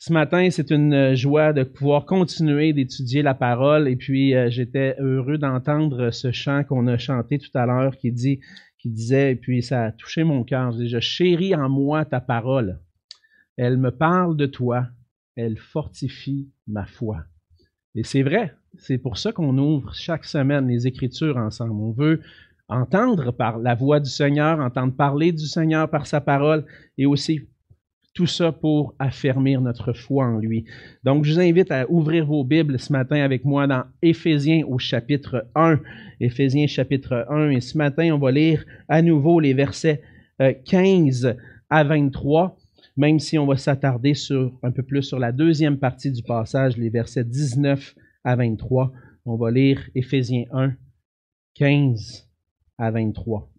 Ce matin, c'est une joie de pouvoir continuer d'étudier la parole et puis euh, j'étais heureux d'entendre ce chant qu'on a chanté tout à l'heure qui disait et puis ça a touché mon cœur. Je, je chéris en moi ta parole. Elle me parle de toi, elle fortifie ma foi. Et c'est vrai, c'est pour ça qu'on ouvre chaque semaine les Écritures ensemble. On veut entendre par la voix du Seigneur, entendre parler du Seigneur par sa parole et aussi tout ça pour affermir notre foi en lui. Donc, je vous invite à ouvrir vos Bibles ce matin avec moi dans Éphésiens au chapitre 1. Éphésiens chapitre 1. Et ce matin, on va lire à nouveau les versets 15 euh, à 23, même si on va s'attarder sur un peu plus sur la deuxième partie du passage, les versets 19 à 23. On va lire Éphésiens 1, 15 à 23.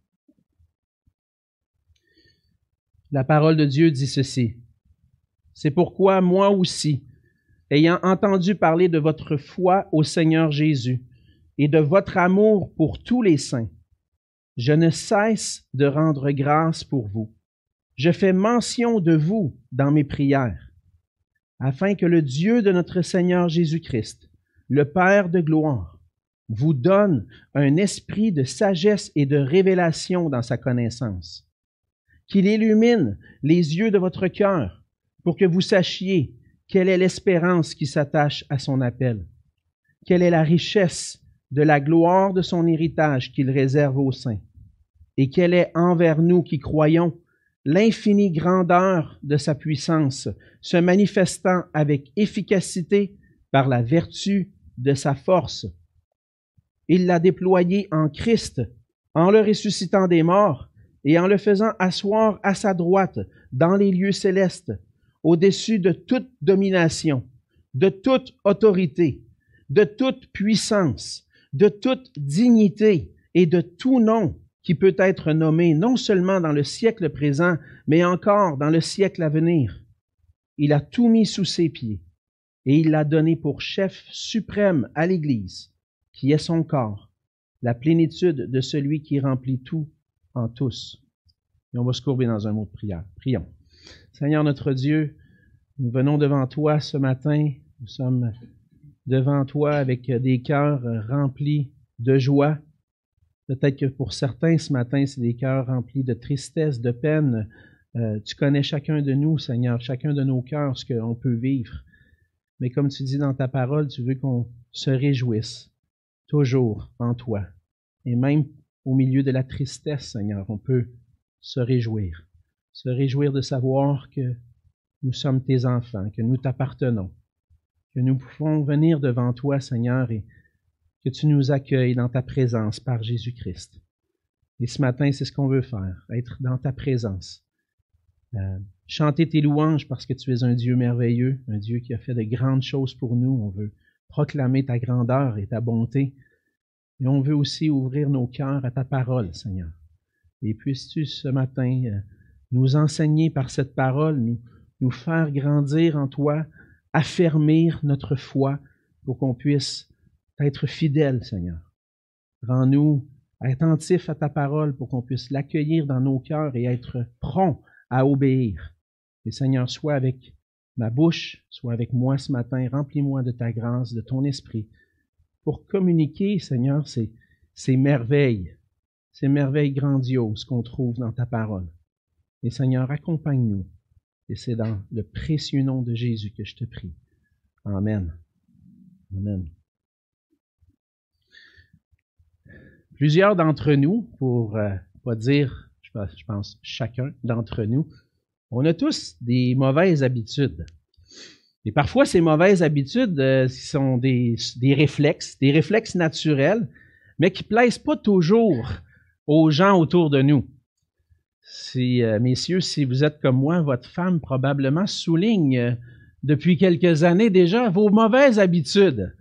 La parole de Dieu dit ceci. C'est pourquoi moi aussi, ayant entendu parler de votre foi au Seigneur Jésus et de votre amour pour tous les saints, je ne cesse de rendre grâce pour vous. Je fais mention de vous dans mes prières, afin que le Dieu de notre Seigneur Jésus-Christ, le Père de gloire, vous donne un esprit de sagesse et de révélation dans sa connaissance qu'il illumine les yeux de votre cœur pour que vous sachiez quelle est l'espérance qui s'attache à son appel, quelle est la richesse de la gloire de son héritage qu'il réserve aux saints, et quelle est envers nous qui croyons l'infinie grandeur de sa puissance, se manifestant avec efficacité par la vertu de sa force. Il l'a déployé en Christ, en le ressuscitant des morts, et en le faisant asseoir à sa droite dans les lieux célestes, au-dessus de toute domination, de toute autorité, de toute puissance, de toute dignité et de tout nom qui peut être nommé non seulement dans le siècle présent, mais encore dans le siècle à venir. Il a tout mis sous ses pieds et il l'a donné pour chef suprême à l'Église, qui est son corps, la plénitude de celui qui remplit tout tous. Et on va se courber dans un mot de prière. Prions. Seigneur notre Dieu, nous venons devant toi ce matin. Nous sommes devant toi avec des cœurs remplis de joie. Peut-être que pour certains ce matin, c'est des cœurs remplis de tristesse, de peine. Euh, tu connais chacun de nous, Seigneur, chacun de nos cœurs, ce qu'on peut vivre. Mais comme tu dis dans ta parole, tu veux qu'on se réjouisse toujours en toi. Et même au milieu de la tristesse, Seigneur, on peut se réjouir. Se réjouir de savoir que nous sommes tes enfants, que nous t'appartenons, que nous pouvons venir devant toi, Seigneur, et que tu nous accueilles dans ta présence par Jésus-Christ. Et ce matin, c'est ce qu'on veut faire, être dans ta présence. Euh, chanter tes louanges parce que tu es un Dieu merveilleux, un Dieu qui a fait de grandes choses pour nous. On veut proclamer ta grandeur et ta bonté. Et on veut aussi ouvrir nos cœurs à ta parole, Seigneur. Et puisses-tu ce matin euh, nous enseigner par cette parole, nous, faire grandir en toi, affermir notre foi pour qu'on puisse être fidèles, Seigneur. Rends-nous attentifs à ta parole pour qu'on puisse l'accueillir dans nos cœurs et être prompt à obéir. Et Seigneur, sois avec ma bouche, sois avec moi ce matin, remplis-moi de ta grâce, de ton esprit, pour communiquer, Seigneur, ces, merveilles, ces merveilles grandioses qu'on trouve dans ta parole. Et Seigneur, accompagne-nous. Et c'est dans le précieux nom de Jésus que je te prie. Amen. Amen. Plusieurs d'entre nous, pour euh, pas dire, je pense, chacun d'entre nous, on a tous des mauvaises habitudes. Et parfois, ces mauvaises habitudes euh, sont des, réflexes, des réflexes naturels, mais qui plaisent pas toujours aux gens autour de nous. Si, euh, messieurs, si vous êtes comme moi, votre femme probablement souligne euh, depuis quelques années déjà vos mauvaises habitudes.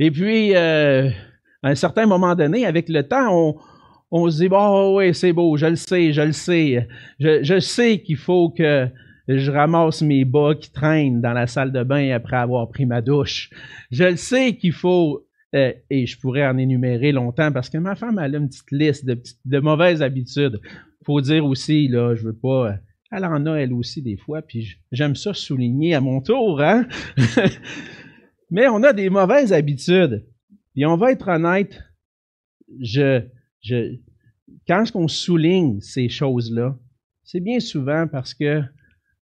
Et puis, à un certain moment donné, avec le temps, on, se dit, oh oui, c'est beau, je le sais, je le sais. Je sais qu'il faut que je ramasse mes bas qui traînent dans la salle de bain après avoir pris ma douche. Je le sais qu'il faut, euh, et je pourrais en énumérer longtemps parce que ma femme a une petite liste de, de mauvaises habitudes. Faut dire aussi, là, je veux pas Elle en a elle aussi des fois, puis j'aime ça souligner à mon tour, hein? Mais on a des mauvaises habitudes. Et on va être honnête, je, je, quand on souligne ces choses-là, c'est bien souvent parce que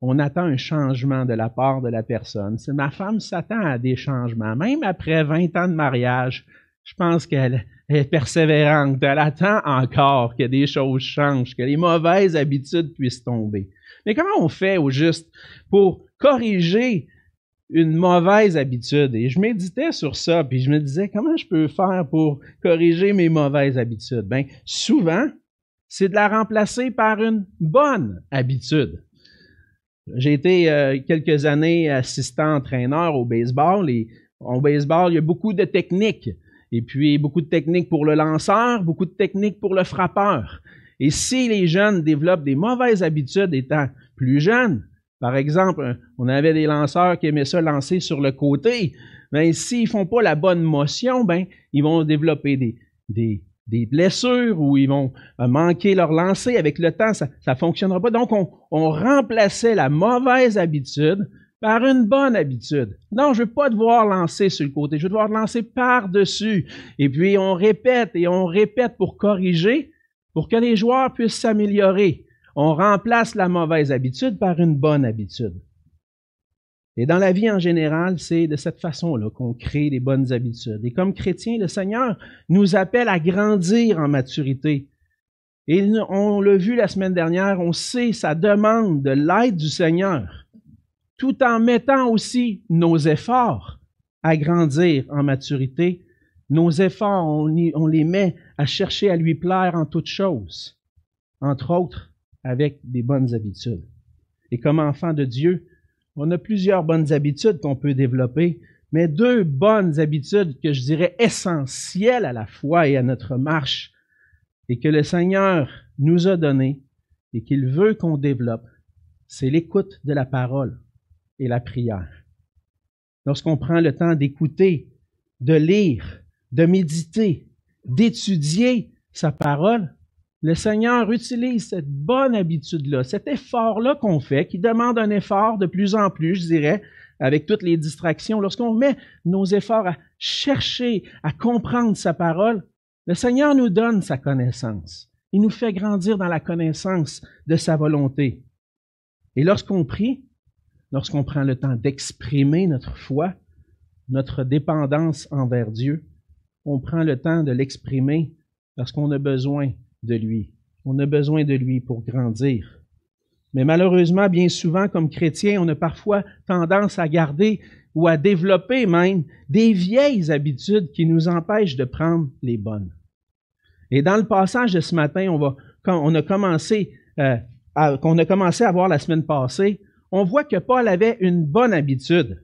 on attend un changement de la part de la personne. Ma femme s'attend à des changements. Même après 20 ans de mariage, je pense qu'elle est persévérante. Elle attend encore que des choses changent, que les mauvaises habitudes puissent tomber. Mais comment on fait au juste pour corriger une mauvaise habitude? Et je méditais sur ça, puis je me disais, comment je peux faire pour corriger mes mauvaises habitudes? Ben, souvent, c'est de la remplacer par une bonne habitude. J'ai été euh, quelques années assistant-entraîneur au baseball et au baseball, il y a beaucoup de techniques. Et puis, beaucoup de techniques pour le lanceur, beaucoup de techniques pour le frappeur. Et si les jeunes développent des mauvaises habitudes étant plus jeunes, par exemple, on avait des lanceurs qui aimaient ça lancer sur le côté, ben, s'ils font pas la bonne motion, ben, ils vont développer des, des, des blessures ou ils vont euh, manquer leur lancer. Avec le temps, ça ne fonctionnera pas. Donc, on, on, remplaçait la mauvaise habitude par une bonne habitude. Non, je veux pas devoir lancer sur le côté, je veux devoir lancer par-dessus. Et puis, on répète et on répète pour corriger, pour que les joueurs puissent s'améliorer. On remplace la mauvaise habitude par une bonne habitude. Et dans la vie en général, c'est de cette façon-là qu'on crée les bonnes habitudes. Et comme chrétiens, le Seigneur nous appelle à grandir en maturité. Et on l'a vu la semaine dernière, on sait sa demande de l'aide du Seigneur, tout en mettant aussi nos efforts à grandir en maturité. Nos efforts, on, on les met à chercher à lui plaire en toutes choses, entre autres avec des bonnes habitudes. Et comme enfant de Dieu, on a plusieurs bonnes habitudes qu'on peut développer, mais deux bonnes habitudes que je dirais essentielles à la foi et à notre marche et que le Seigneur nous a données et qu'il veut qu'on développe, c'est l'écoute de la parole et la prière. Lorsqu'on prend le temps d'écouter, de lire, de méditer, d'étudier sa parole, le Seigneur utilise cette bonne habitude-là, cet effort-là qu'on fait, qui demande un effort de plus en plus, je dirais, avec toutes les distractions. Lorsqu'on met nos efforts à chercher, à comprendre sa parole, le Seigneur nous donne sa connaissance. Il nous fait grandir dans la connaissance de sa volonté. Et lorsqu'on prie, lorsqu'on prend le temps d'exprimer notre foi, notre dépendance envers Dieu, on prend le temps de l'exprimer parce qu'on a besoin de lui. On a besoin de lui pour grandir. Mais malheureusement, bien souvent, comme chrétiens, on a parfois tendance à garder ou à développer même des vieilles habitudes qui nous empêchent de prendre les bonnes. Et dans le passage de ce matin, on va, quand on a commencé, euh, qu'on a commencé à voir la semaine passée, on voit que Paul avait une bonne habitude.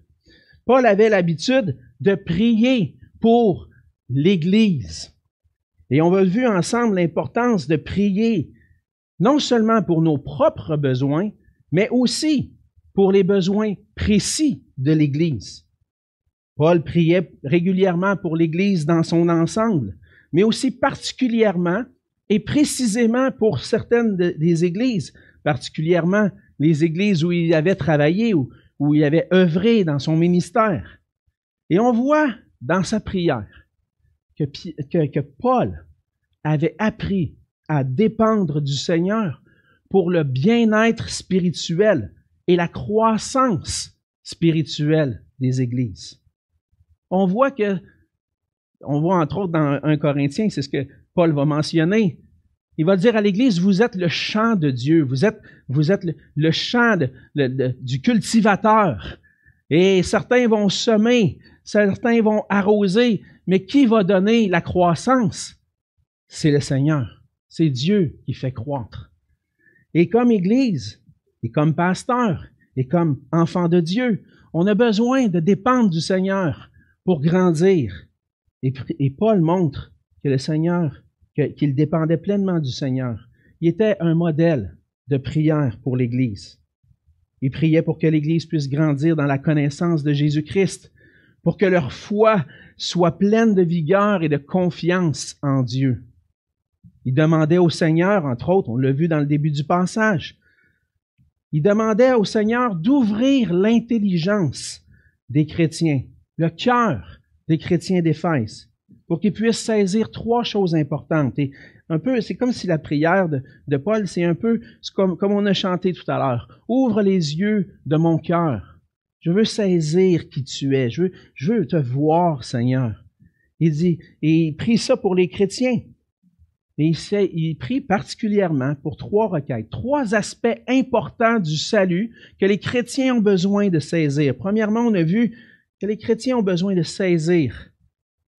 Paul avait l'habitude de prier pour l'Église. Et on a vu ensemble l'importance de prier, non seulement pour nos propres besoins, mais aussi pour les besoins précis de l'Église. Paul priait régulièrement pour l'Église dans son ensemble, mais aussi particulièrement et précisément pour certaines des églises, particulièrement les églises où il avait travaillé, ou où il avait œuvré dans son ministère. Et on voit dans sa prière que, Paul avait appris à dépendre du Seigneur pour le bien-être spirituel et la croissance spirituelle des églises. On voit que, on voit entre autres dans 1 Corinthien, c'est ce que Paul va mentionner. Il va dire à l'Église, vous êtes le champ de Dieu, vous êtes, vous êtes le, champ du cultivateur. Et certains vont semer, certains vont arroser, mais qui va donner la croissance? C'est le Seigneur. C'est Dieu qui fait croître. Et comme Église, et comme pasteur, et comme enfant de Dieu, on a besoin de dépendre du Seigneur pour grandir. Et, Paul montre que le Seigneur, qu'il dépendait pleinement du Seigneur. Il était un modèle de prière pour l'Église. Il priait pour que l'Église puisse grandir dans la connaissance de Jésus-Christ, pour que leur foi soit pleine de vigueur et de confiance en Dieu. Il demandait au Seigneur, entre autres, on l'a vu dans le début du passage, Il demandait au Seigneur d'ouvrir l'intelligence des chrétiens, le cœur des chrétiens d'Éphèse, pour qu'ils puissent saisir trois choses importantes. Et un peu, c'est comme si la prière de, Paul, c'est un peu comme, comme on a chanté tout à l'heure. Ouvre les yeux de mon cœur. Je veux saisir qui tu es. Je veux, te voir, Seigneur. Il dit, et il prie ça pour les chrétiens. Mais il, il prie particulièrement pour trois requêtes, trois aspects importants du salut que les chrétiens ont besoin de saisir. Premièrement, on a vu que les chrétiens ont besoin de saisir,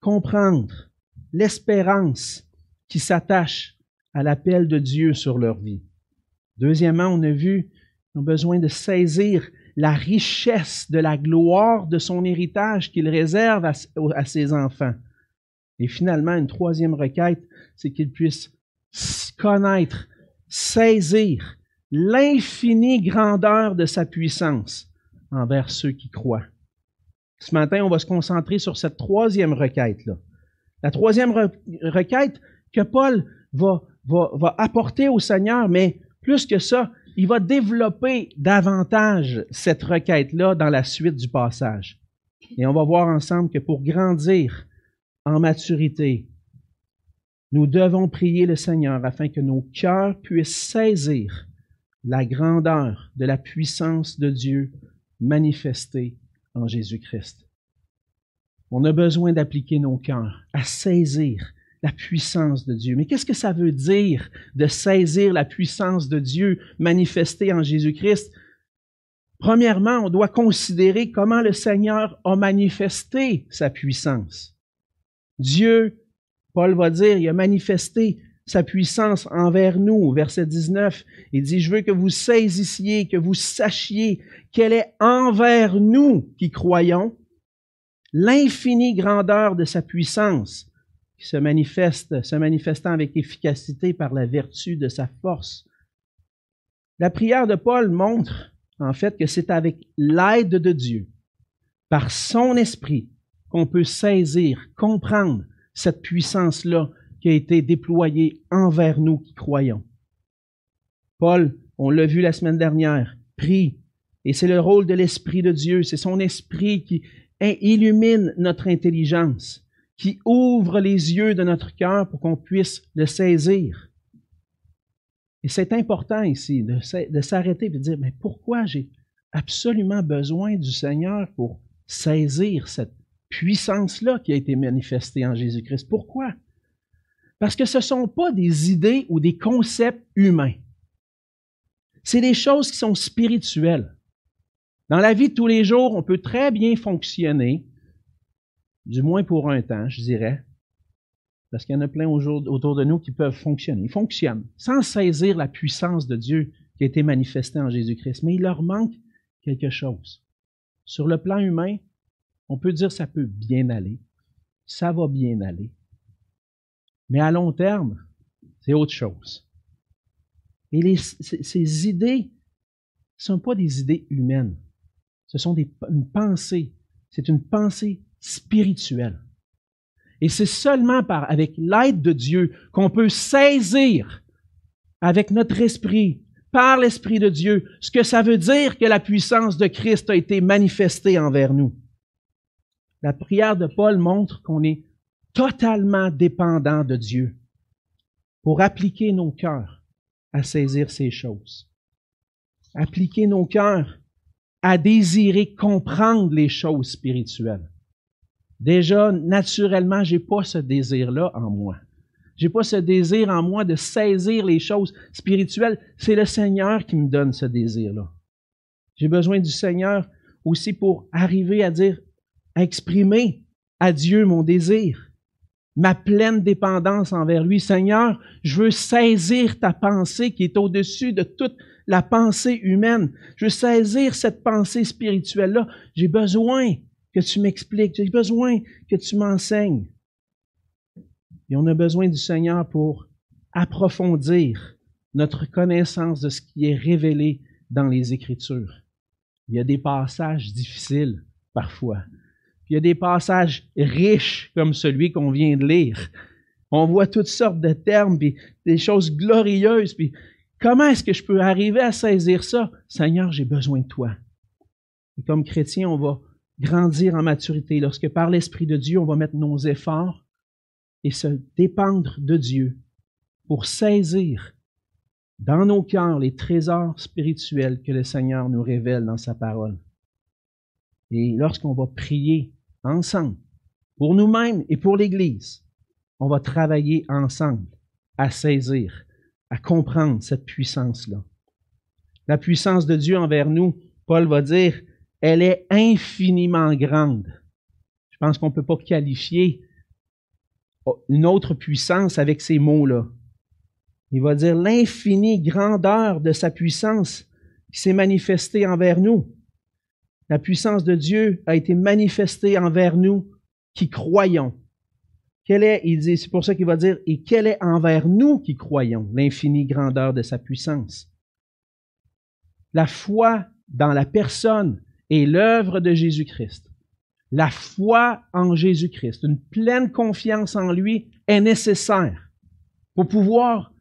comprendre l'espérance qui s'attache à l'appel de Dieu sur leur vie. Deuxièmement, on a vu qu'ils ont besoin de saisir la richesse de la gloire de son héritage qu'il réserve à, ses enfants. Et finalement, une troisième requête, c'est qu'ils puissent connaître, saisir l'infinie grandeur de sa puissance envers ceux qui croient. Ce matin, on va se concentrer sur cette troisième requête-là. La troisième requête que Paul va apporter au Seigneur, mais plus que ça, il va développer davantage cette requête-là dans la suite du passage. Et on va voir ensemble que pour grandir en maturité, nous devons prier le Seigneur afin que nos cœurs puissent saisir la grandeur de la puissance de Dieu manifestée en Jésus-Christ. On a besoin d'appliquer nos cœurs à saisir la puissance de Dieu. Mais qu'est-ce que ça veut dire de saisir la puissance de Dieu manifestée en Jésus-Christ? Premièrement, on doit considérer comment le Seigneur a manifesté sa puissance. Dieu, Paul va dire, il a manifesté sa puissance envers nous. Verset 19, il dit, je veux que vous saisissiez, que vous sachiez qu'elle est envers nous qui croyons l'infinie grandeur de sa puissance se manifeste, se manifestant avec efficacité par la vertu de sa force. La prière de Paul montre en fait que c'est avec l'aide de Dieu, par son esprit, qu'on peut saisir, comprendre cette puissance-là qui a été déployée envers nous qui croyons. Paul, on l'a vu la semaine dernière, prie, et c'est le rôle de l'Esprit de Dieu, c'est son esprit qui illumine notre intelligence qui ouvre les yeux de notre cœur pour qu'on puisse le saisir. Et c'est important ici de, s'arrêter et de dire, mais pourquoi j'ai absolument besoin du Seigneur pour saisir cette puissance-là qui a été manifestée en Jésus-Christ? Pourquoi? Parce que ce ne sont pas des idées ou des concepts humains. C'est des choses qui sont spirituelles. Dans la vie de tous les jours, on peut très bien fonctionner du moins pour un temps, je dirais, parce qu'il y en a plein autour de nous qui peuvent fonctionner. Ils fonctionnent sans saisir la puissance de Dieu qui a été manifestée en Jésus-Christ, mais il leur manque quelque chose. Sur le plan humain, on peut dire ça peut bien aller, ça va bien aller. Mais à long terme, c'est autre chose. Et ces idées ne sont pas des idées humaines. Ce sont une pensée. C'est une pensée spirituel. Et c'est seulement avec l'aide de Dieu qu'on peut saisir avec notre esprit, par l'Esprit de Dieu, ce que ça veut dire que la puissance de Christ a été manifestée envers nous. La prière de Paul montre qu'on est totalement dépendant de Dieu pour appliquer nos cœurs à saisir ces choses. Appliquer nos cœurs à désirer comprendre les choses spirituelles. Déjà, naturellement, j'ai pas ce désir-là en moi. J'ai pas ce désir en moi de saisir les choses spirituelles. C'est le Seigneur qui me donne ce désir-là. J'ai besoin du Seigneur aussi pour arriver à dire, à exprimer à Dieu mon désir, ma pleine dépendance envers lui. Seigneur, je veux saisir ta pensée qui est au-dessus de toute la pensée humaine. Je veux saisir cette pensée spirituelle-là. J'ai besoin que tu m'expliques, j'ai besoin que tu m'enseignes. Et on a besoin du Seigneur pour approfondir notre connaissance de ce qui est révélé dans les Écritures. Il y a des passages difficiles parfois. Puis il y a des passages riches comme celui qu'on vient de lire. On voit toutes sortes de termes, puis des choses glorieuses, puis comment est-ce que je peux arriver à saisir ça? Seigneur, j'ai besoin de toi. Et comme chrétien, on va grandir en maturité lorsque par l'Esprit de Dieu, on va mettre nos efforts et se dépendre de Dieu pour saisir dans nos cœurs les trésors spirituels que le Seigneur nous révèle dans sa parole. Et lorsqu'on va prier ensemble, pour nous-mêmes et pour l'Église, on va travailler ensemble à saisir, à comprendre cette puissance-là. La puissance de Dieu envers nous, Paul va dire, elle est infiniment grande. Je pense qu'on ne peut pas qualifier une autre puissance avec ces mots-là. Il va dire l'infinie grandeur de sa puissance qui s'est manifestée envers nous. La puissance de Dieu a été manifestée envers nous qui croyons. Quelle est, il dit, c'est pour ça qu'il va dire, et quelle est envers nous qui croyons l'infinie grandeur de sa puissance? La foi dans la personne et l'œuvre de Jésus-Christ. La foi en Jésus-Christ, une pleine confiance en lui est nécessaire pour pouvoir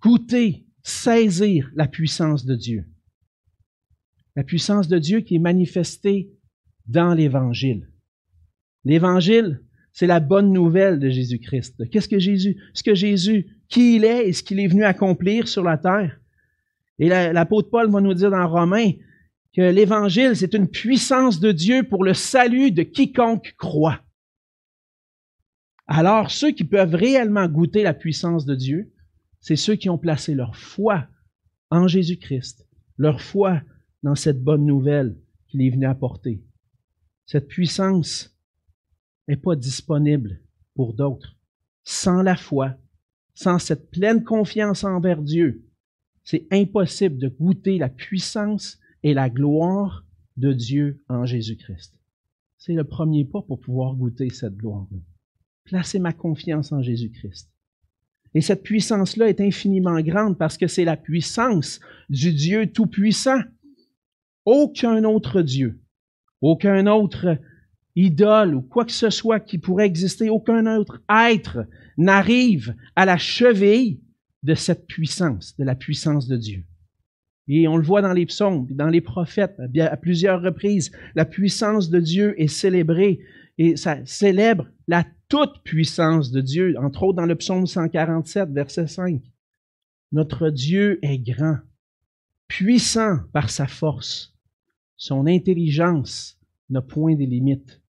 goûter, saisir la puissance de Dieu. La puissance de Dieu qui est manifestée dans l'Évangile. L'Évangile, c'est la bonne nouvelle de Jésus-Christ. Qu'est-ce que Jésus, ce que Jésus, qui il est et ce qu'il est venu accomplir sur la terre? Et l'apôtre Paul va nous dire dans Romains que l'Évangile, c'est une puissance de Dieu pour le salut de quiconque croit. Alors, ceux qui peuvent réellement goûter la puissance de Dieu, c'est ceux qui ont placé leur foi en Jésus-Christ, leur foi dans cette bonne nouvelle qu'il est venu apporter. Cette puissance n'est pas disponible pour d'autres. Sans la foi, sans cette pleine confiance envers Dieu, c'est impossible de goûter la puissance et la gloire de Dieu en Jésus-Christ. C'est le premier pas pour pouvoir goûter cette gloire-là. Placer ma confiance en Jésus-Christ. Et cette puissance-là est infiniment grande parce que c'est la puissance du Dieu Tout-Puissant. Aucun autre Dieu, aucun autre idole ou quoi que ce soit qui pourrait exister, aucun autre être n'arrive à la cheville de cette puissance, de la puissance de Dieu. Et on le voit dans les psaumes, dans les prophètes, à plusieurs reprises, la puissance de Dieu est célébrée et ça célèbre la toute puissance de Dieu, entre autres dans le psaume 147, verset 5. Notre Dieu est grand, puissant par sa force. Son intelligence n'a point de limites.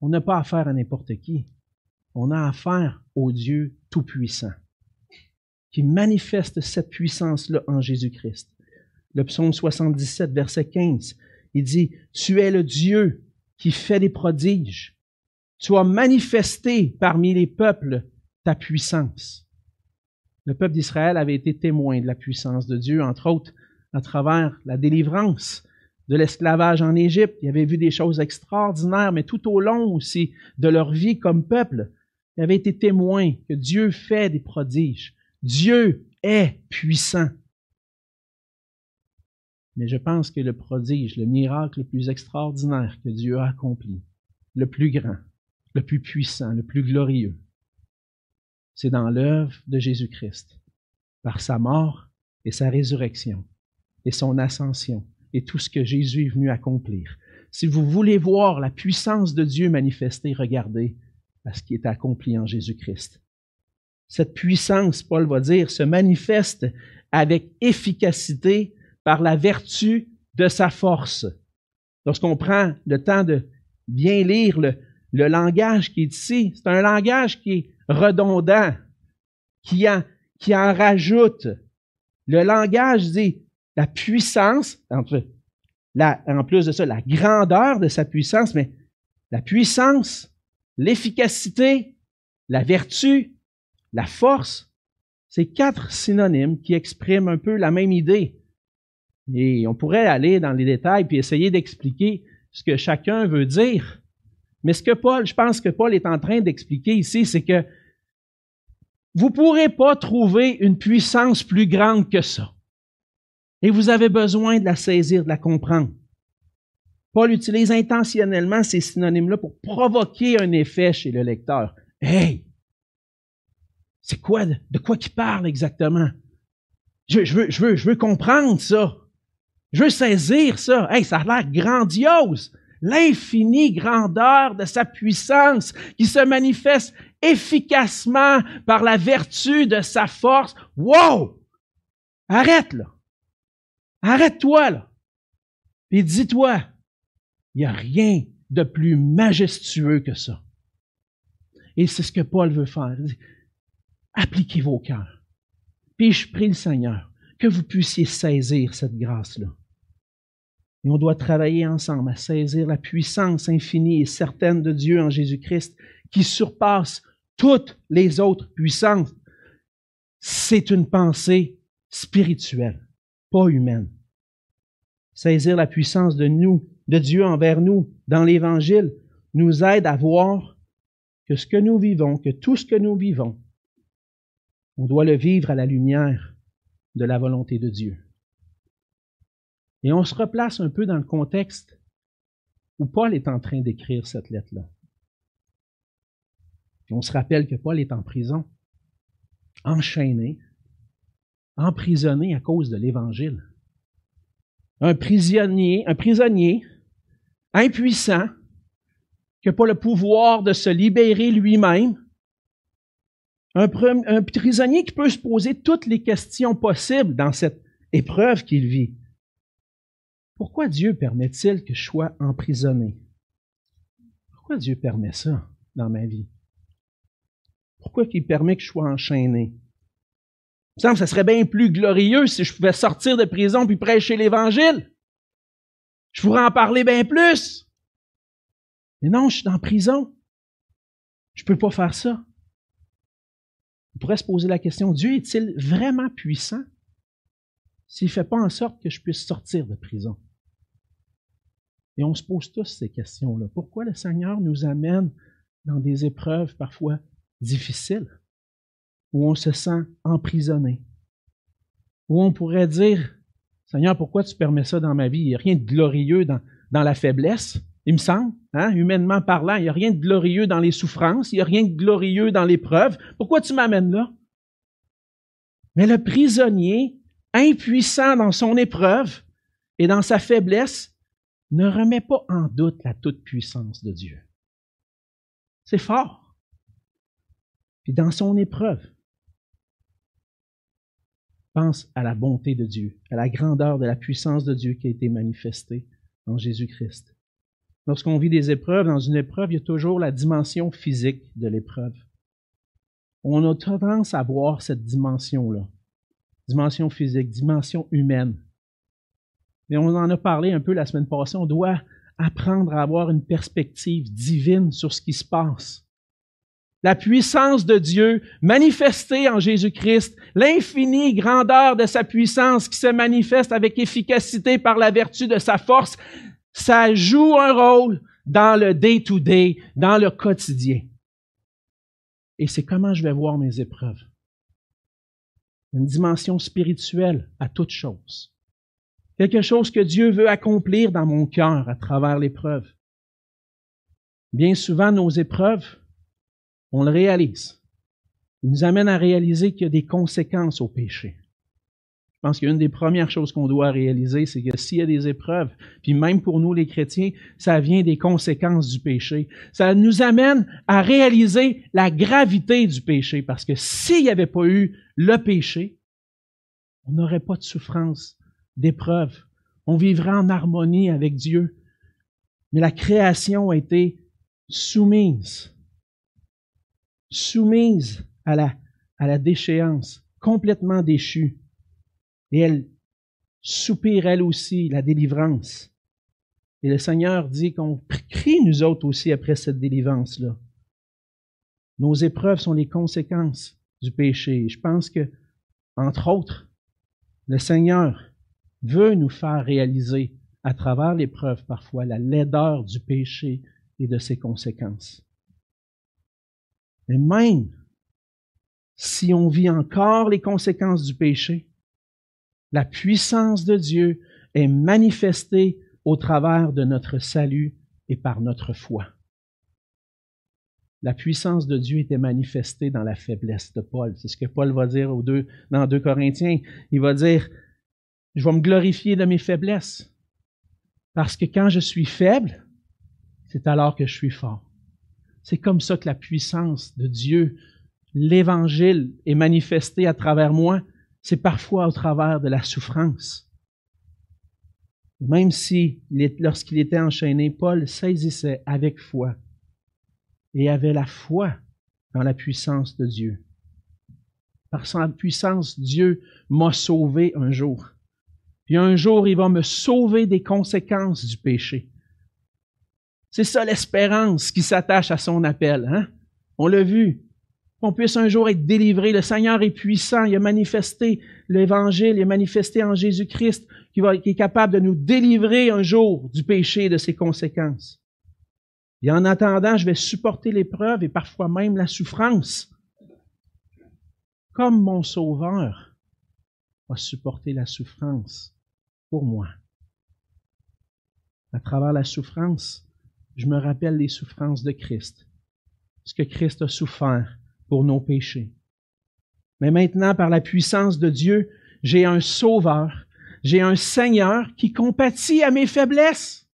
On n'a pas affaire à n'importe qui. On a affaire au Dieu tout-puissant, qui manifeste cette puissance-là en Jésus-Christ. Le psaume 77, verset 15, il dit, Tu es le Dieu qui fait des prodiges tu as manifesté parmi les peuples ta puissance. Le peuple d'Israël avait été témoin de la puissance de Dieu, entre autres à travers la délivrance de l'esclavage en Égypte. Ils avaient vu des choses extraordinaires, mais tout au long aussi de leur vie comme peuple, ils avaient été témoins que Dieu fait des prodiges. Dieu est puissant. Mais je pense que le prodige, le miracle le plus extraordinaire que Dieu a accompli, le plus grand, le plus puissant, le plus glorieux. C'est dans l'œuvre de Jésus-Christ, par sa mort et sa résurrection, et son ascension, et tout ce que Jésus est venu accomplir. Si vous voulez voir la puissance de Dieu manifestée, regardez à ce qui est accompli en Jésus-Christ. Cette puissance, Paul va dire, se manifeste avec efficacité par la vertu de sa force. Lorsqu'on prend le temps de bien lire le, langage qui est ici, c'est un langage qui est redondant, qui en, rajoute. Le langage dit la puissance, en plus de ça, la grandeur de sa puissance, mais la puissance, l'efficacité, la vertu, la force, c'est quatre synonymes qui expriment un peu la même idée. Et on pourrait aller dans les détails puis essayer d'expliquer ce que chacun veut dire. Mais ce que Paul, je pense que Paul est en train d'expliquer ici, c'est que vous ne pourrez pas trouver une puissance plus grande que ça. Et vous avez besoin de la saisir, de la comprendre. Paul utilise intentionnellement ces synonymes-là pour provoquer un effet chez le lecteur. Hey! C'est quoi, de quoi qu'il parle exactement? Je, veux, je, veux, je veux comprendre ça. Je veux saisir ça. Hey, ça a l'air grandiose. L'infinie grandeur de sa puissance qui se manifeste efficacement par la vertu de sa force. Wow! Arrête là. Arrête-toi là. Puis dis-toi, il n'y a rien de plus majestueux que ça. Et c'est ce que Paul veut faire. Appliquez vos cœurs. Puis je prie le Seigneur que vous puissiez saisir cette grâce-là. Et on doit travailler ensemble à saisir la puissance infinie et certaine de Dieu en Jésus-Christ qui surpasse toutes les autres puissances. C'est une pensée spirituelle, pas humaine. Saisir la puissance de nous, de Dieu envers nous dans l'Évangile, nous aide à voir que ce que nous vivons, que tout ce que nous vivons, on doit le vivre à la lumière de la volonté de Dieu. Et on se replace un peu dans le contexte où Paul est en train d'écrire cette lettre-là. On se rappelle que Paul est en prison, enchaîné, emprisonné à cause de l'Évangile. Un prisonnier, un prisonnier impuissant, qui n'a pas le pouvoir de se libérer lui-même. Un, prisonnier qui peut se poser toutes les questions possibles dans cette épreuve qu'il vit. Pourquoi Dieu permet-il que je sois emprisonné? Pourquoi Dieu permet ça dans ma vie? Pourquoi il permet que je sois enchaîné? Il me semble que ça serait bien plus glorieux si je pouvais sortir de prison puis prêcher l'Évangile. Je pourrais en parler bien plus. Mais non, je suis en prison. Je ne peux pas faire ça. On pourrait se poser la question, Dieu est-il vraiment puissant s'il ne fait pas en sorte que je puisse sortir de prison? Et on se pose tous ces questions-là. Pourquoi le Seigneur nous amène dans des épreuves parfois difficiles, où on se sent emprisonné, où on pourrait dire, Seigneur, pourquoi tu permets ça dans ma vie? Il n'y a rien de glorieux dans, dans la faiblesse, il me semble, hein? humainement parlant, il n'y a rien de glorieux dans les souffrances, il n'y a rien de glorieux dans l'épreuve. Pourquoi tu m'amènes là? Mais le prisonnier, impuissant dans son épreuve et dans sa faiblesse, ne remet pas en doute la toute-puissance de Dieu. C'est fort. Puis dans son épreuve, pense à la bonté de Dieu, à la grandeur de la puissance de Dieu qui a été manifestée en Jésus-Christ. Lorsqu'on vit des épreuves, dans une épreuve, il y a toujours la dimension physique de l'épreuve. On a tendance à voir cette dimension-là. Dimension physique, dimension humaine. Mais on en a parlé un peu la semaine passée, on doit apprendre à avoir une perspective divine sur ce qui se passe. La puissance de Dieu manifestée en Jésus-Christ, l'infinie grandeur de sa puissance qui se manifeste avec efficacité par la vertu de sa force, ça joue un rôle dans le day-to-day, dans le quotidien. Et c'est comment je vais voir mes épreuves. Une dimension spirituelle à toute chose quelque chose que Dieu veut accomplir dans mon cœur à travers l'épreuve. Bien souvent, nos épreuves, on le réalise. Ils nous amènent à réaliser qu'il y a des conséquences au péché. Pense qu'une des premières choses qu'on doit réaliser, c'est que s'il y a des épreuves, puis même pour nous les chrétiens, ça vient des conséquences du péché. Ça nous amène à réaliser la gravité du péché, parce que s'il n'y avait pas eu le péché, on n'aurait pas de souffrance d'épreuves. On vivrait en harmonie avec Dieu. Mais la création a été soumise, soumise à la déchéance, complètement déchue. Et elle soupire elle aussi la délivrance. Et le Seigneur dit qu'on crie nous autres aussi après cette délivrance-là. Nos épreuves sont les conséquences du péché. Je pense que, entre autres, le Seigneur veut nous faire réaliser à travers l'épreuve parfois la laideur du péché et de ses conséquences. Mais même si on vit encore les conséquences du péché, la puissance de Dieu est manifestée au travers de notre salut et par notre foi. la puissance de Dieu était manifestée dans la faiblesse de Paul. C'est ce que Paul va dire aux dans 2 Corinthiens. Il va dire, je vais me glorifier de mes faiblesses. Parce que quand je suis faible, c'est alors que je suis fort. C'est comme ça que la puissance de Dieu, l'Évangile est manifesté à travers moi. C'est parfois au travers de la souffrance. Même si, lorsqu'il était enchaîné, Paul saisissait avec foi et avait la foi dans la puissance de Dieu. Par sa puissance, Dieu m'a sauvé un jour. Puis un jour, il va me sauver des conséquences du péché. C'est ça l'espérance qui s'attache à son appel. Hein? On l'a vu. On puisse un jour être délivré. Le Seigneur est puissant. Il a manifesté l'Évangile. Il a manifesté en Jésus-Christ qui, qui est capable de nous délivrer un jour du péché et de ses conséquences. Et en attendant, je vais supporter l'épreuve et parfois même la souffrance. Comme mon Sauveur a supporté la souffrance pour moi. À travers la souffrance, je me rappelle les souffrances de Christ, ce que Christ a souffert pour nos péchés. Mais maintenant, par la puissance de Dieu, j'ai un Sauveur, j'ai un Seigneur qui compatit à mes faiblesses.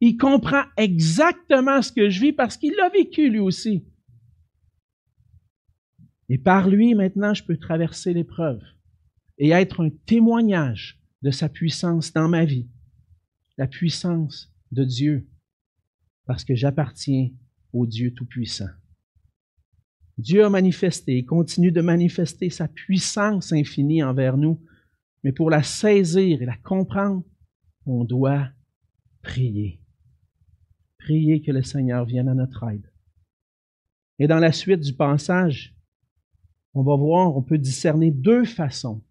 Il comprend exactement ce que je vis parce qu'il l'a vécu lui aussi. Et par lui, maintenant, je peux traverser l'épreuve et être un témoignage de sa puissance dans ma vie, la puissance de Dieu, parce que j'appartiens au Dieu Tout-Puissant. Dieu a manifesté et continue de manifester sa puissance infinie envers nous, mais pour la saisir et la comprendre, on doit prier. Priez que le Seigneur vienne à notre aide. Et dans la suite du passage, on va voir, on peut discerner deux façons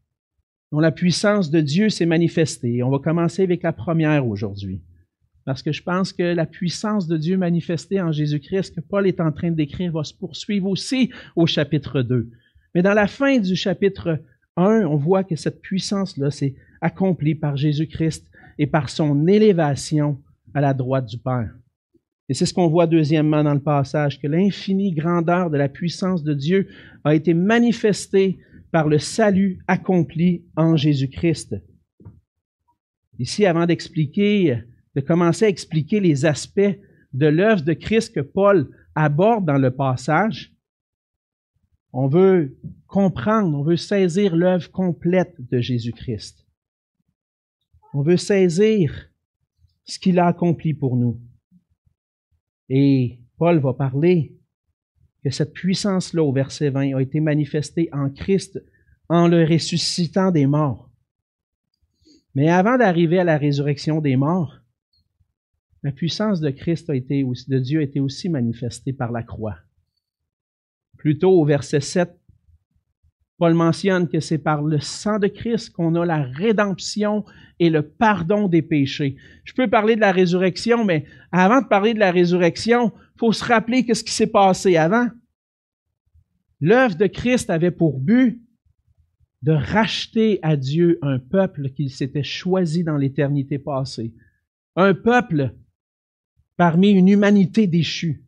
dont la puissance de Dieu s'est manifestée. On va commencer avec la première aujourd'hui. Parce que je pense que la puissance de Dieu manifestée en Jésus-Christ que Paul est en train décrire va se poursuivre aussi au chapitre 2. Mais dans la fin du chapitre 1, on voit que cette puissance-là s'est accomplie par Jésus-Christ et par son élévation à la droite du Père. Et c'est ce qu'on voit deuxièmement dans le passage, que l'infinie grandeur de la puissance de Dieu a été manifestée par le salut accompli en Jésus-Christ. Ici, avant d'expliquer, de commencer à expliquer les aspects de l'œuvre de Christ que Paul aborde dans le passage, on veut comprendre, on veut saisir l'œuvre complète de Jésus-Christ. On veut saisir ce qu'il a accompli pour nous. Et Paul va parler que cette puissance-là, au verset 20, a été manifestée en Christ en le ressuscitant des morts. Mais avant d'arriver à la résurrection des morts, la puissance de Christ a été, Dieu a été aussi manifestée par la croix. Plutôt au verset 7, Paul mentionne que c'est par le sang de Christ qu'on a la rédemption et le pardon des péchés. Je peux parler de la résurrection, mais avant de parler de la résurrection, il faut se rappeler ce qui s'est passé avant. L'œuvre de Christ avait pour but de racheter à Dieu un peuple qu'il s'était choisi dans l'éternité passée. Un peuple parmi une humanité déchue.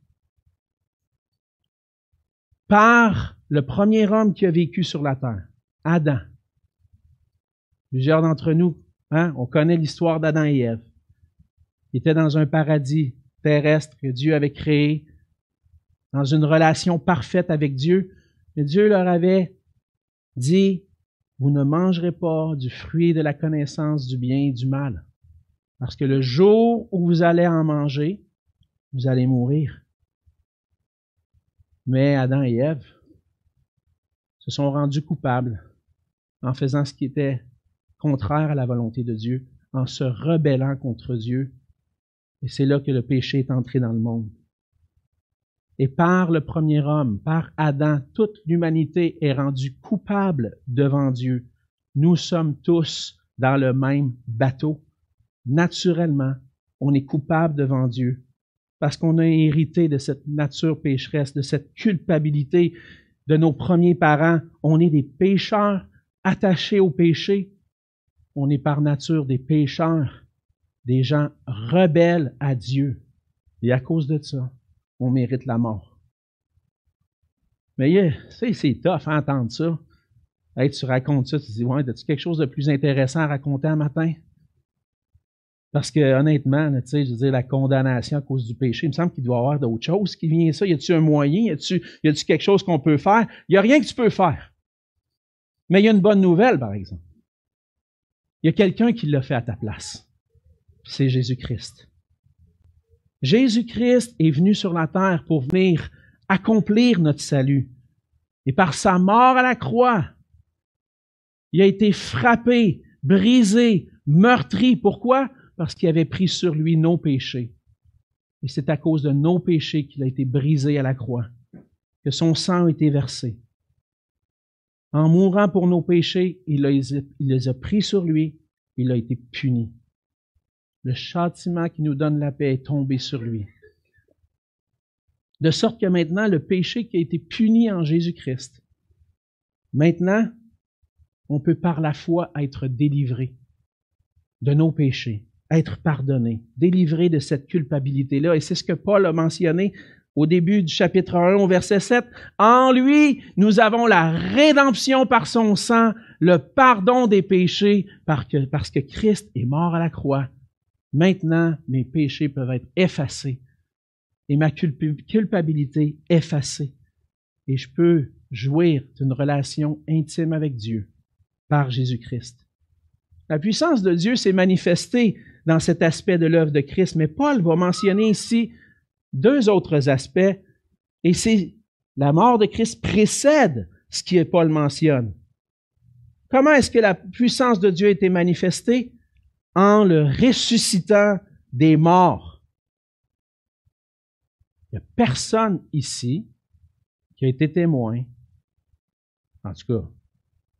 Par le premier homme qui a vécu sur la terre, Adam. Plusieurs d'entre nous, hein, on connaît l'histoire d'Adam et Ève. Ils étaient dans un paradis terrestre que Dieu avait créé, dans une relation parfaite avec Dieu. Et Dieu leur avait dit, vous ne mangerez pas du fruit de la connaissance du bien et du mal. Parce que le jour où vous allez en manger, vous allez mourir. Mais Adam et Ève se sont rendus coupables en faisant ce qui était contraire à la volonté de Dieu, en se rebellant contre Dieu. Et c'est là que le péché est entré dans le monde. Et par le premier homme, par Adam, toute l'humanité est rendue coupable devant Dieu. Nous sommes tous dans le même bateau. Naturellement, on est coupable devant Dieu parce qu'on a hérité de cette nature pécheresse, de cette culpabilité de nos premiers parents. On est des pécheurs attachés au péché. On est par nature des pécheurs, des gens rebelles à Dieu. Et à cause de ça, on mérite la mort. Mais c'est tough à entendre ça. Tu racontes ça, tu dis, ouais, as-tu quelque chose de plus intéressant à raconter un matin? Parce que honnêtement, sais, je veux dire, la condamnation à cause du péché, il me semble qu'il doit y avoir d'autres choses qui viennent ça. Y a-t-il un moyen? Y a-t-il quelque chose qu'on peut faire? Il n'y a rien que tu peux faire. Mais il y a une bonne nouvelle, par exemple. Il y a quelqu'un qui l'a fait à ta place. C'est Jésus-Christ. Jésus-Christ est venu sur la terre pour venir accomplir notre salut. Et par sa mort à la croix, il a été frappé, brisé, meurtri. Pourquoi? Parce qu'il avait pris sur lui nos péchés. Et c'est à cause de nos péchés qu'il a été brisé à la croix, que son sang a été versé. En mourant pour nos péchés, il, les a pris sur lui, il a été puni. Le châtiment qui nous donne la paix est tombé sur lui. De sorte que maintenant, le péché qui a été puni en Jésus-Christ, maintenant, on peut par la foi être délivré de nos péchés être pardonné, délivré de cette culpabilité-là. Et c'est ce que Paul a mentionné au début du chapitre 1 au verset 7. En lui, nous avons la rédemption par son sang, le pardon des péchés, parce que, Christ est mort à la croix. Maintenant, mes péchés peuvent être effacés et ma culpabilité effacée. Et je peux jouir d'une relation intime avec Dieu par Jésus-Christ. La puissance de Dieu s'est manifestée dans cet aspect de l'œuvre de Christ, mais Paul va mentionner ici deux autres aspects, et c'est la mort de Christ précède ce que Paul mentionne. Comment est-ce que la puissance de Dieu a été manifestée? En le ressuscitant des morts. Il n'y a personne ici qui a été témoin. En tout cas,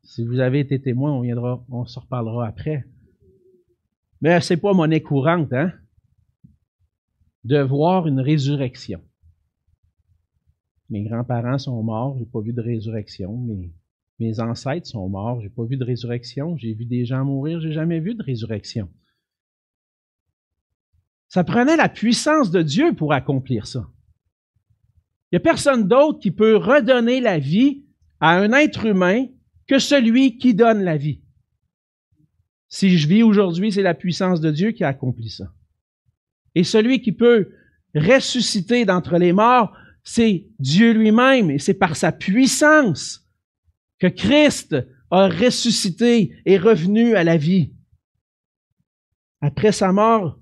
si vous avez été témoin, on viendra, on se reparlera après. Mais c'est pas monnaie courante, hein? De voir une résurrection. Mes grands-parents sont morts, j'ai pas vu de résurrection. Mes, mes ancêtres sont morts, j'ai pas vu de résurrection. J'ai vu des gens mourir, j'ai jamais vu de résurrection. Ça prenait la puissance de Dieu pour accomplir ça. Il n'y a personne d'autre qui peut redonner la vie à un être humain que celui qui donne la vie. Si je vis aujourd'hui, c'est la puissance de Dieu qui a accompli ça. Et celui qui peut ressusciter d'entre les morts, c'est Dieu lui-même, et c'est par sa puissance que Christ a ressuscité et revenu à la vie. Après sa mort,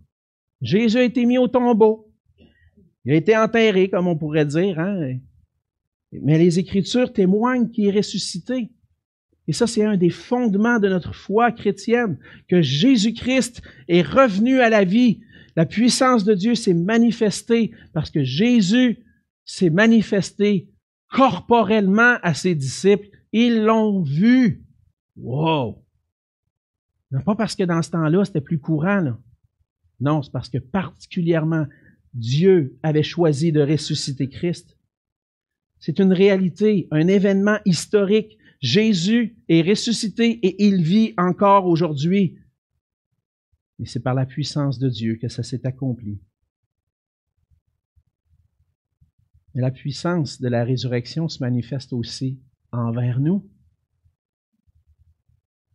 Jésus a été mis au tombeau. Il a été enterré, comme on pourrait dire. Hein? Mais les Écritures témoignent qu'il est ressuscité. Et ça, c'est un des fondements de notre foi chrétienne, que Jésus-Christ est revenu à la vie. La puissance de Dieu s'est manifestée parce que Jésus s'est manifesté corporellement à ses disciples. Ils l'ont vu. Wow! Non pas parce que dans ce temps-là, c'était plus courant. Là. Non, c'est parce que particulièrement Dieu avait choisi de ressusciter Christ. C'est une réalité, un événement historique Jésus est ressuscité et il vit encore aujourd'hui. Mais c'est par la puissance de Dieu que ça s'est accompli. Mais la puissance de la résurrection se manifeste aussi envers nous.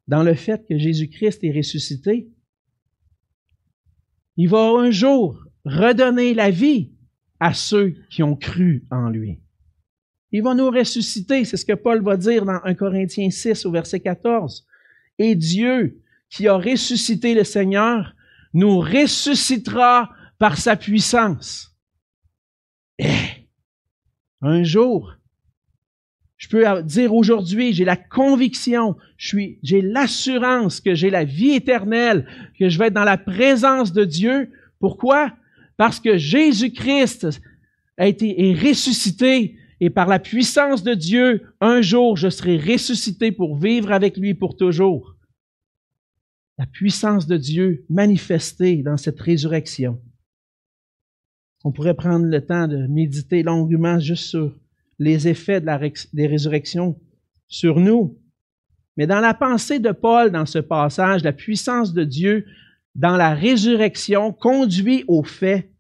Dans le fait que Jésus-Christ est ressuscité, il va un jour redonner la vie à ceux qui ont cru en lui. Il va nous ressusciter. C'est ce que Paul va dire dans 1 Corinthiens 6 au verset 14. Et Dieu, qui a ressuscité le Seigneur, nous ressuscitera par sa puissance. Et eh, un jour, je peux dire aujourd'hui, j'ai la conviction, j'ai l'assurance que j'ai la vie éternelle, que je vais être dans la présence de Dieu. Pourquoi? Parce que Jésus-Christ a été est ressuscité et par la puissance de Dieu, un jour, je serai ressuscité pour vivre avec lui pour toujours. La puissance de Dieu manifestée dans cette résurrection. On pourrait prendre le temps de méditer longuement juste sur les effets de la, des résurrections sur nous. Mais dans la pensée de Paul, dans ce passage, la puissance de Dieu dans la résurrection conduit au fait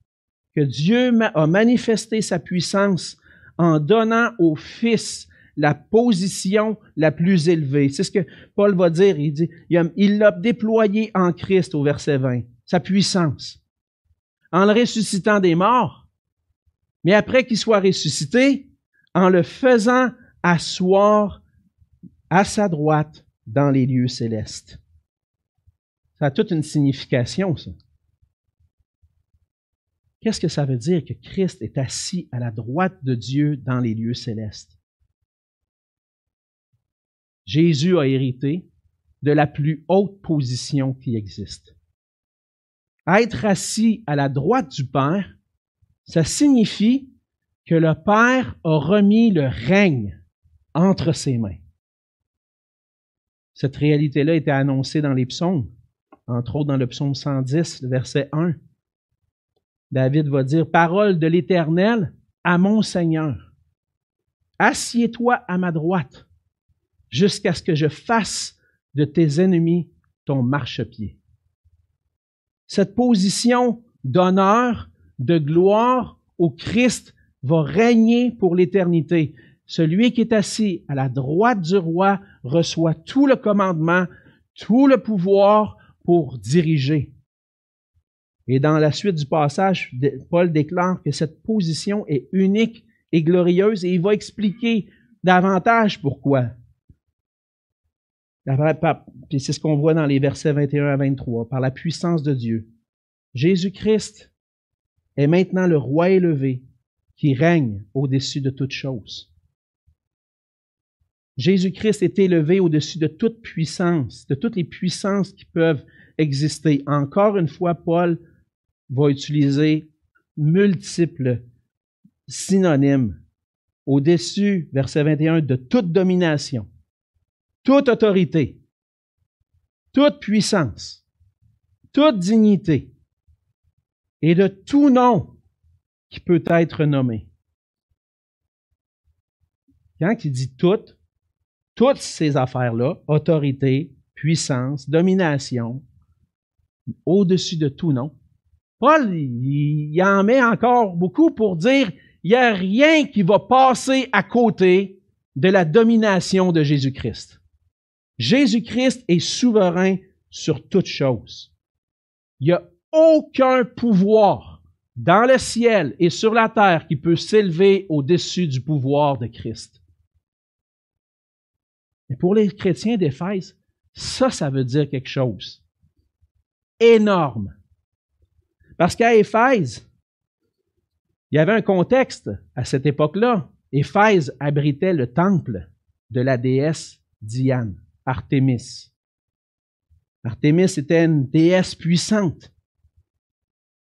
que Dieu a manifesté sa puissance en donnant au Fils la position la plus élevée. C'est ce que Paul va dire. Il dit, il l'a déployé en Christ au verset 20, sa puissance, en le ressuscitant des morts, mais après qu'il soit ressuscité, en le faisant asseoir à sa droite dans les lieux célestes. Ça a toute une signification, ça. Qu'est-ce que ça veut dire que Christ est assis à la droite de Dieu dans les lieux célestes? Jésus a hérité de la plus haute position qui existe. Être assis à la droite du Père, ça signifie que le Père a remis le règne entre ses mains. Cette réalité-là était annoncée dans les psaumes, entre autres dans le psaume 110, le verset 1. David va dire, Parole de l'Éternel à mon Seigneur, assieds-toi à ma droite jusqu'à ce que je fasse de tes ennemis ton marchepied. Cette position d'honneur, de gloire au Christ va régner pour l'éternité. Celui qui est assis à la droite du roi reçoit tout le commandement, tout le pouvoir pour diriger. Et dans la suite du passage, Paul déclare que cette position est unique et glorieuse et il va expliquer davantage pourquoi. C'est ce qu'on voit dans les versets 21 à 23. Par la puissance de Dieu, Jésus-Christ est maintenant le roi élevé qui règne au-dessus de toutes choses. Jésus-Christ est élevé au-dessus de toute puissance, de toutes les puissances qui peuvent exister. Encore une fois, Paul va utiliser multiples synonymes au-dessus, verset 21, de toute domination, toute autorité, toute puissance, toute dignité et de tout nom qui peut être nommé. Quand il dit tout, toutes ces affaires-là, autorité, puissance, domination, au-dessus de tout nom, Paul, il, en met encore beaucoup pour dire, il n'y a rien qui va passer à côté de la domination de Jésus-Christ. Jésus-Christ est souverain sur toutes choses. Il n'y a aucun pouvoir dans le ciel et sur la terre qui peut s'élever au-dessus du pouvoir de Christ. Mais pour les chrétiens d'Éphèse, ça, ça veut dire quelque chose. Énorme. Parce qu'à Éphèse, il y avait un contexte à cette époque-là. Éphèse abritait le temple de la déesse Diane. Artémis. Artémis était une déesse puissante.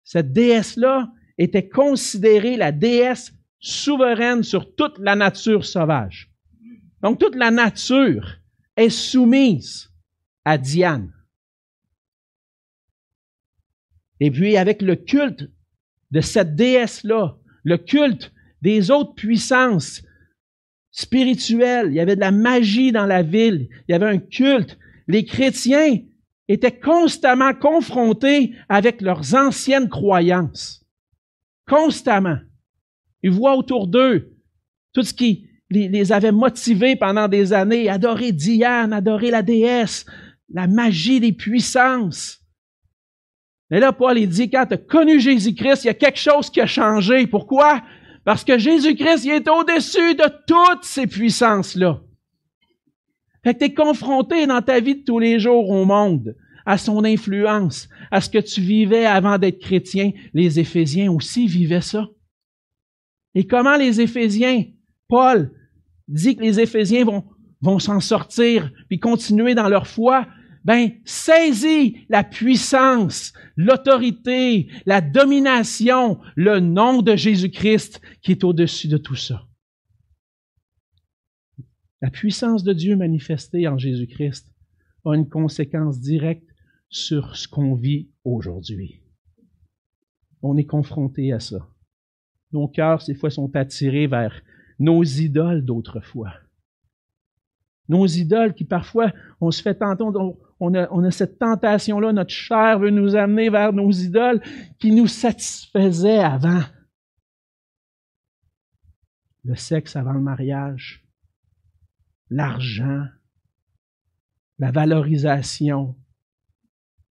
Cette déesse-là était considérée la déesse souveraine sur toute la nature sauvage. Donc toute la nature est soumise à Diane. Et puis avec le culte de cette déesse-là, le culte des autres puissances spirituel, il y avait de la magie dans la ville, il y avait un culte. Les chrétiens étaient constamment confrontés avec leurs anciennes croyances. Constamment. Ils voient autour d'eux tout ce qui les avait motivés pendant des années, adorer Diane, adorer la déesse, la magie des puissances. Mais là, Paul, il dit, quand tu as connu Jésus-Christ, il y a quelque chose qui a changé. Pourquoi? Parce que Jésus-Christ, il est au-dessus de toutes ces puissances-là. Fait que tu es confronté dans ta vie de tous les jours au monde, à son influence, à ce que tu vivais avant d'être chrétien. Les Éphésiens aussi vivaient ça. Et comment les Éphésiens, Paul dit que les Éphésiens vont, s'en sortir, puis continuer dans leur foi, ben, saisis la puissance, l'autorité, la domination, le nom de Jésus-Christ qui est au-dessus de tout ça. La puissance de Dieu manifestée en Jésus-Christ a une conséquence directe sur ce qu'on vit aujourd'hui. On est confronté à ça. Nos cœurs, ces fois, sont attirés vers nos idoles d'autrefois. Nos idoles qui parfois, on se fait tenter, on, on a cette tentation-là, notre chair veut nous amener vers nos idoles qui nous satisfaisaient avant. Le sexe avant le mariage, l'argent, la valorisation,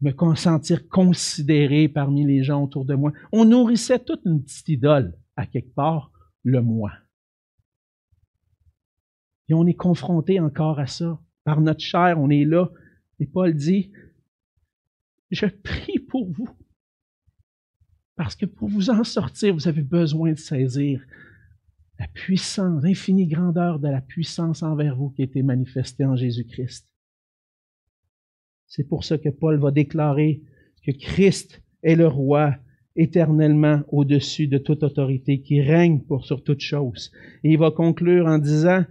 me sentir considéré parmi les gens autour de moi. On nourrissait toute une petite idole, à quelque part, le moi. Et on est confronté encore à ça. Par notre chair, on est là. Et Paul dit, je prie pour vous. Parce que pour vous en sortir, vous avez besoin de saisir la puissance, l'infinie grandeur de la puissance envers vous qui a été manifestée en Jésus-Christ. C'est pour ça que Paul va déclarer que Christ est le roi éternellement au-dessus de toute autorité, qui règne sur toute chose. Et il va conclure en disant,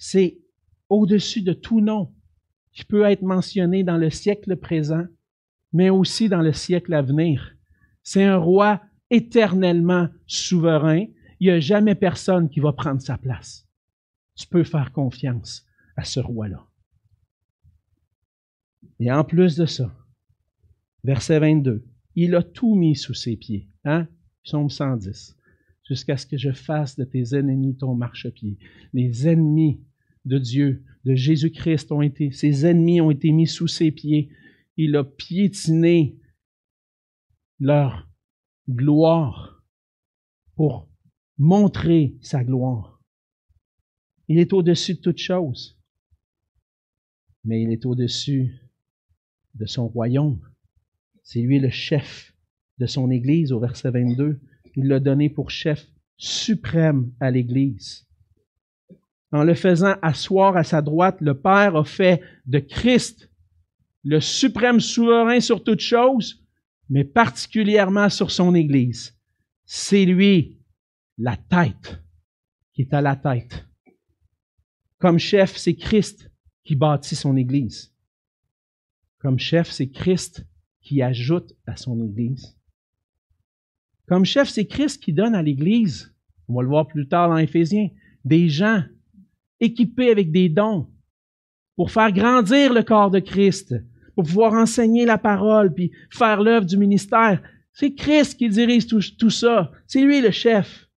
c'est au-dessus de tout nom qui peut être mentionné dans le siècle présent, mais aussi dans le siècle à venir. C'est un roi éternellement souverain. Il n'y a jamais personne qui va prendre sa place. Tu peux faire confiance à ce roi-là. Et en plus de ça, verset 22, il a tout mis sous ses pieds. Hein? Psaume 110. Jusqu'à ce que je fasse de tes ennemis ton marchepied. Les ennemis de Dieu, de Jésus-Christ ont été, ses ennemis ont été mis sous ses pieds. Il a piétiné leur gloire pour montrer sa gloire. Il est au-dessus de toutes choses mais il est au-dessus de son royaume. C'est lui le chef de son Église au verset 22. Il l'a donné pour chef suprême à l'Église. En le faisant asseoir à sa droite, le Père a fait de Christ le suprême souverain sur toute chose, mais particulièrement sur son Église. C'est lui la tête qui est à la tête. Comme chef, c'est Christ qui bâtit son Église. Comme chef, c'est Christ qui ajoute à son Église. Comme chef, c'est Christ qui donne à l'Église, on va le voir plus tard dans Éphésiens, des gens équipés avec des dons pour faire grandir le corps de Christ, pour pouvoir enseigner la parole, puis faire l'œuvre du ministère. C'est Christ qui dirige tout, ça. C'est lui le chef.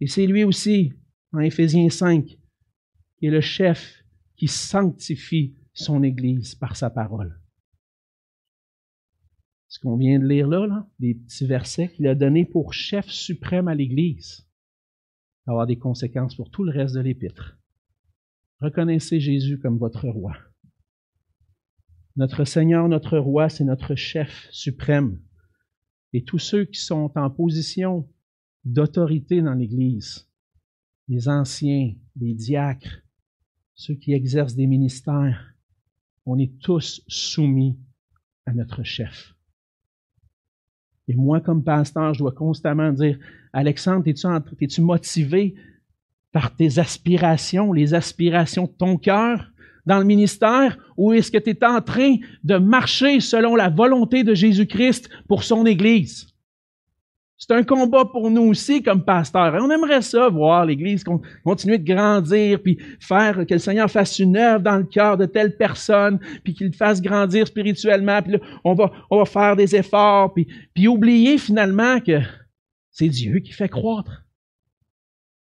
Et c'est lui aussi, en Éphésiens 5, qui est le chef qui sanctifie son Église par sa parole. Ce qu'on vient de lire là, là des petits versets qu'il a donnés pour chef suprême à l'Église, avoir des conséquences pour tout le reste de l'Épître. Reconnaissez Jésus comme votre roi. Notre Seigneur, notre roi, c'est notre chef suprême. Et tous ceux qui sont en position d'autorité dans l'Église, les anciens, les diacres, ceux qui exercent des ministères, on est tous soumis à notre chef. Et moi, comme pasteur, je dois constamment dire, Alexandre, es-tu motivé par tes aspirations, les aspirations de ton cœur dans le ministère, ou est-ce que tu es en train de marcher selon la volonté de Jésus-Christ pour son Église? C'est un combat pour nous aussi comme pasteurs. On aimerait ça, voir l'Église continuer de grandir, puis faire que le Seigneur fasse une œuvre dans le cœur de telle personne, puis qu'il fasse grandir spirituellement, puis là, on va, on va faire des efforts, puis, oublier finalement que c'est Dieu qui fait croître.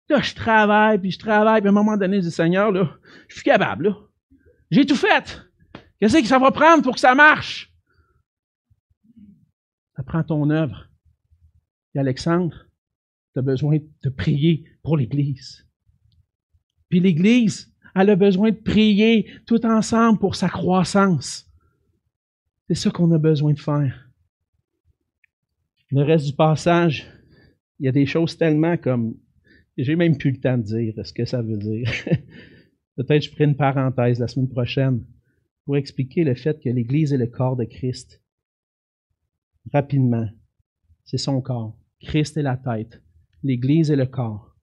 Là, je travaille, puis je travaille, puis à un moment donné, je dis, Seigneur, là, je suis capable, là. J'ai tout fait. Qu'est-ce que ça va prendre pour que ça marche? Ça prend ton œuvre Alexandre, tu as besoin de prier pour l'Église. Puis l'Église, elle a besoin de prier tout ensemble pour sa croissance. C'est ça qu'on a besoin de faire. Le reste du passage, il y a des choses tellement comme... J'ai même plus le temps de dire ce que ça veut dire. Peut-être je ferai une parenthèse la semaine prochaine pour expliquer le fait que l'Église est le corps de Christ. Rapidement. C'est son corps. Christ est la tête. L'Église est le corps.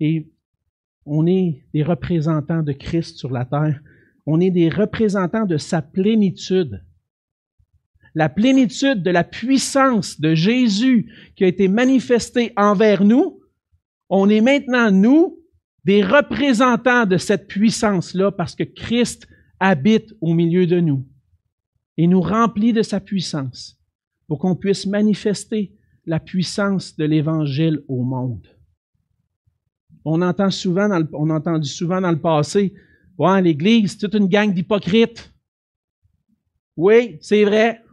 Et on est des représentants de Christ sur la terre. On est des représentants de sa plénitude. La plénitude de la puissance de Jésus qui a été manifestée envers nous, On est maintenant, nous, des représentants de cette puissance-là parce que Christ habite au milieu de nous et nous remplit de sa puissance pour qu'on puisse manifester la puissance de l'Évangile au monde. On entend souvent, dans le, a entendu souvent dans le passé, l'Église, c'est toute une gang d'hypocrites. Oui, c'est vrai.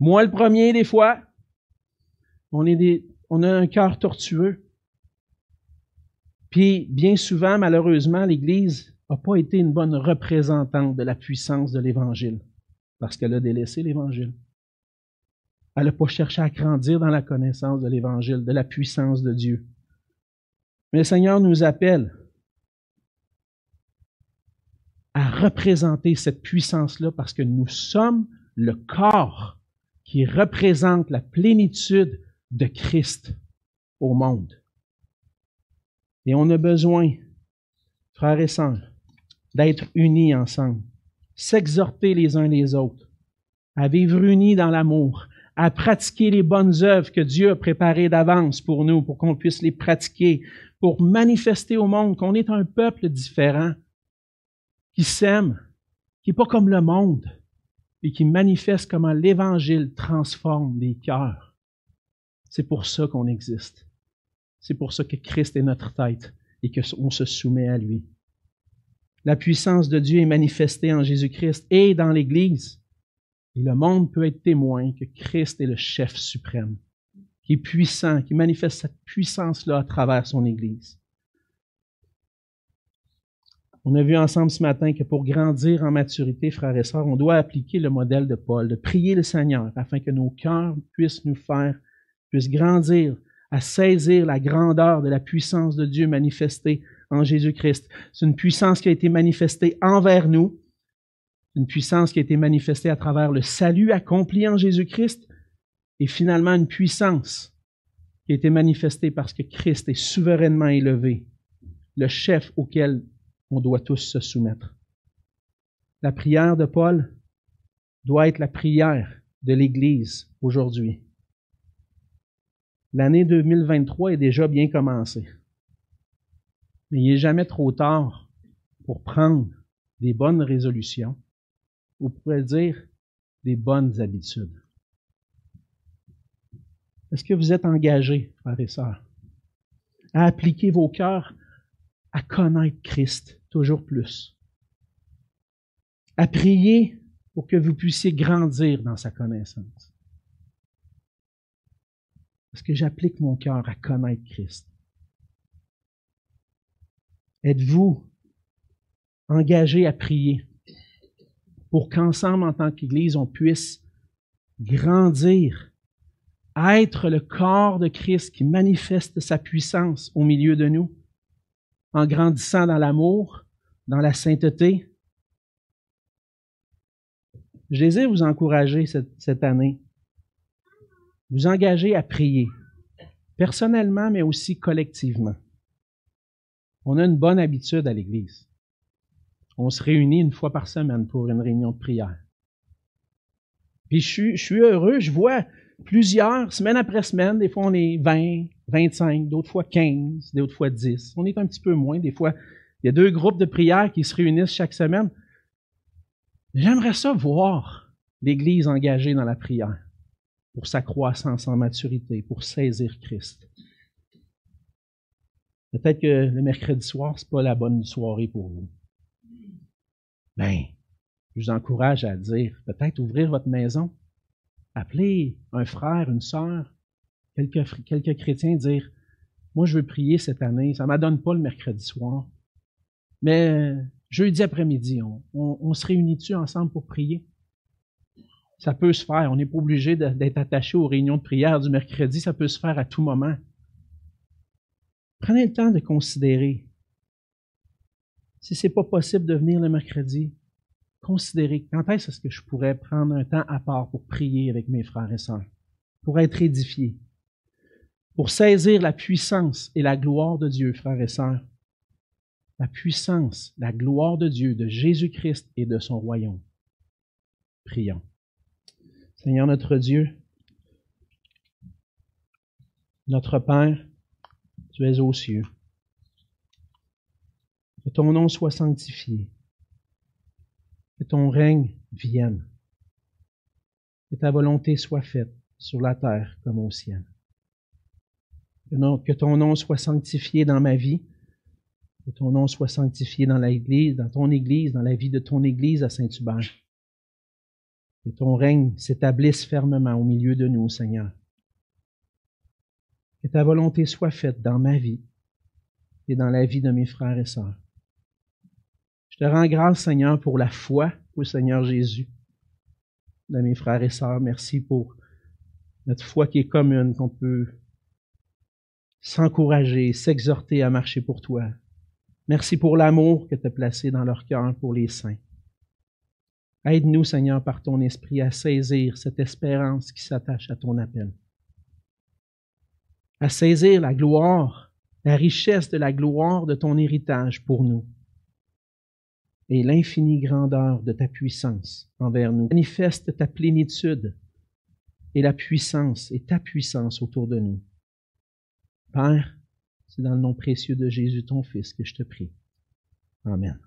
Moi, le premier, des fois. On, est on a un cœur tortueux. Puis, bien souvent, malheureusement, l'Église n'a pas été une bonne représentante de la puissance de l'Évangile, parce qu'elle a délaissé l'Évangile. Elle n'a pas cherché à grandir dans la connaissance de l'Évangile, de la puissance de Dieu. Mais le Seigneur nous appelle à représenter cette puissance-là parce que nous sommes le corps qui représente la plénitude de Christ au monde. Et on a besoin, frères et sœurs, d'être unis ensemble, s'exhorter les uns les autres, à vivre unis dans l'amour, à pratiquer les bonnes œuvres que Dieu a préparées d'avance pour nous, pour qu'on puisse les pratiquer, pour manifester au monde qu'on est un peuple différent, qui s'aime, qui n'est pas comme le monde, et qui manifeste comment l'Évangile transforme les cœurs. C'est pour ça qu'on existe. C'est pour ça que Christ est notre tête et qu'on se soumet à lui. La puissance de Dieu est manifestée en Jésus-Christ et dans l'Église. Et le monde peut être témoin que Christ est le chef suprême, qui est puissant, qui manifeste cette puissance-là à travers son Église. On a vu ensemble ce matin que pour grandir en maturité, frères et sœurs, on doit appliquer le modèle de Paul, de prier le Seigneur afin que nos cœurs puissent nous faire, puissent grandir à saisir la grandeur de la puissance de Dieu manifestée en Jésus-Christ. C'est une puissance qui a été manifestée envers nous, une puissance qui a été manifestée à travers le salut accompli en Jésus-Christ, et finalement une puissance qui a été manifestée parce que Christ est souverainement élevé, le chef auquel on doit tous se soumettre. La prière de Paul doit être la prière de l'Église aujourd'hui. L'année 2023 est déjà bien commencée. Mais il n'est jamais trop tard pour prendre des bonnes résolutions, ou pourrait dire des bonnes habitudes. Est-ce que vous êtes engagés, frères et sœurs, à appliquer vos cœurs à connaître Christ toujours plus, à prier pour que vous puissiez grandir dans sa connaissance? Est-ce que j'applique mon cœur à connaître Christ? Êtes-vous engagé à prier pour qu'ensemble, en tant qu'Église, on puisse grandir, être le corps de Christ qui manifeste sa puissance au milieu de nous, en grandissant dans l'amour, dans la sainteté? Je désire vous encourager cette, cette année vous engagez à prier, personnellement, mais aussi collectivement. On a une bonne habitude à l'Église. On se réunit une fois par semaine pour une réunion de prière. Puis je suis, heureux, je vois plusieurs, semaine après semaine, des fois on est 20, 25, d'autres fois 15, d'autres fois 10. On est un petit peu moins, des fois il y a deux groupes de prière qui se réunissent chaque semaine. J'aimerais ça voir l'Église engagée dans la prière pour sa croissance en maturité, pour saisir Christ. Peut-être que le mercredi soir, ce n'est pas la bonne soirée pour vous. Ben, je vous encourage à dire, peut-être ouvrir votre maison, appeler un frère, une sœur, quelques, quelques chrétiens, dire, moi je veux prier cette année, ça ne m'adonne pas le mercredi soir, mais jeudi après-midi, on se réunit-tu ensemble pour prier? Ça peut se faire. On n'est pas obligé d'être attaché aux réunions de prière du mercredi. Ça peut se faire à tout moment. Prenez le temps de considérer. Si ce n'est pas possible de venir le mercredi, considérez quand est-ce que je pourrais prendre un temps à part pour prier avec mes frères et sœurs, pour être édifié, pour saisir la puissance et la gloire de Dieu, frères et sœurs? La puissance, la gloire de Dieu, de Jésus-Christ et de son royaume. Prions. Seigneur notre Dieu, notre Père, tu es aux cieux. Que ton nom soit sanctifié. Que ton règne vienne. Que ta volonté soit faite sur la terre comme au ciel. Que ton nom soit sanctifié dans ma vie. Que ton nom soit sanctifié dans l'Église, dans ton Église, dans la vie de ton Église à Saint-Hubert. Que ton règne s'établisse fermement au milieu de nous, Seigneur. Que ta volonté soit faite dans ma vie et dans la vie de mes frères et sœurs. Je te rends grâce, Seigneur, pour la foi au Seigneur Jésus. De mes frères et sœurs, merci pour notre foi qui est commune, qu'on peut s'encourager, s'exhorter à marcher pour toi. Merci pour l'amour que tu as placé dans leur cœur pour les saints. Aide-nous, Seigneur, par ton esprit à saisir cette espérance qui s'attache à ton appel. À saisir la gloire, la richesse de la gloire de ton héritage pour nous et l'infinie grandeur de ta puissance envers nous. Manifeste ta plénitude et la puissance et ta puissance autour de nous. Père, c'est dans le nom précieux de Jésus, ton Fils, que je te prie. Amen.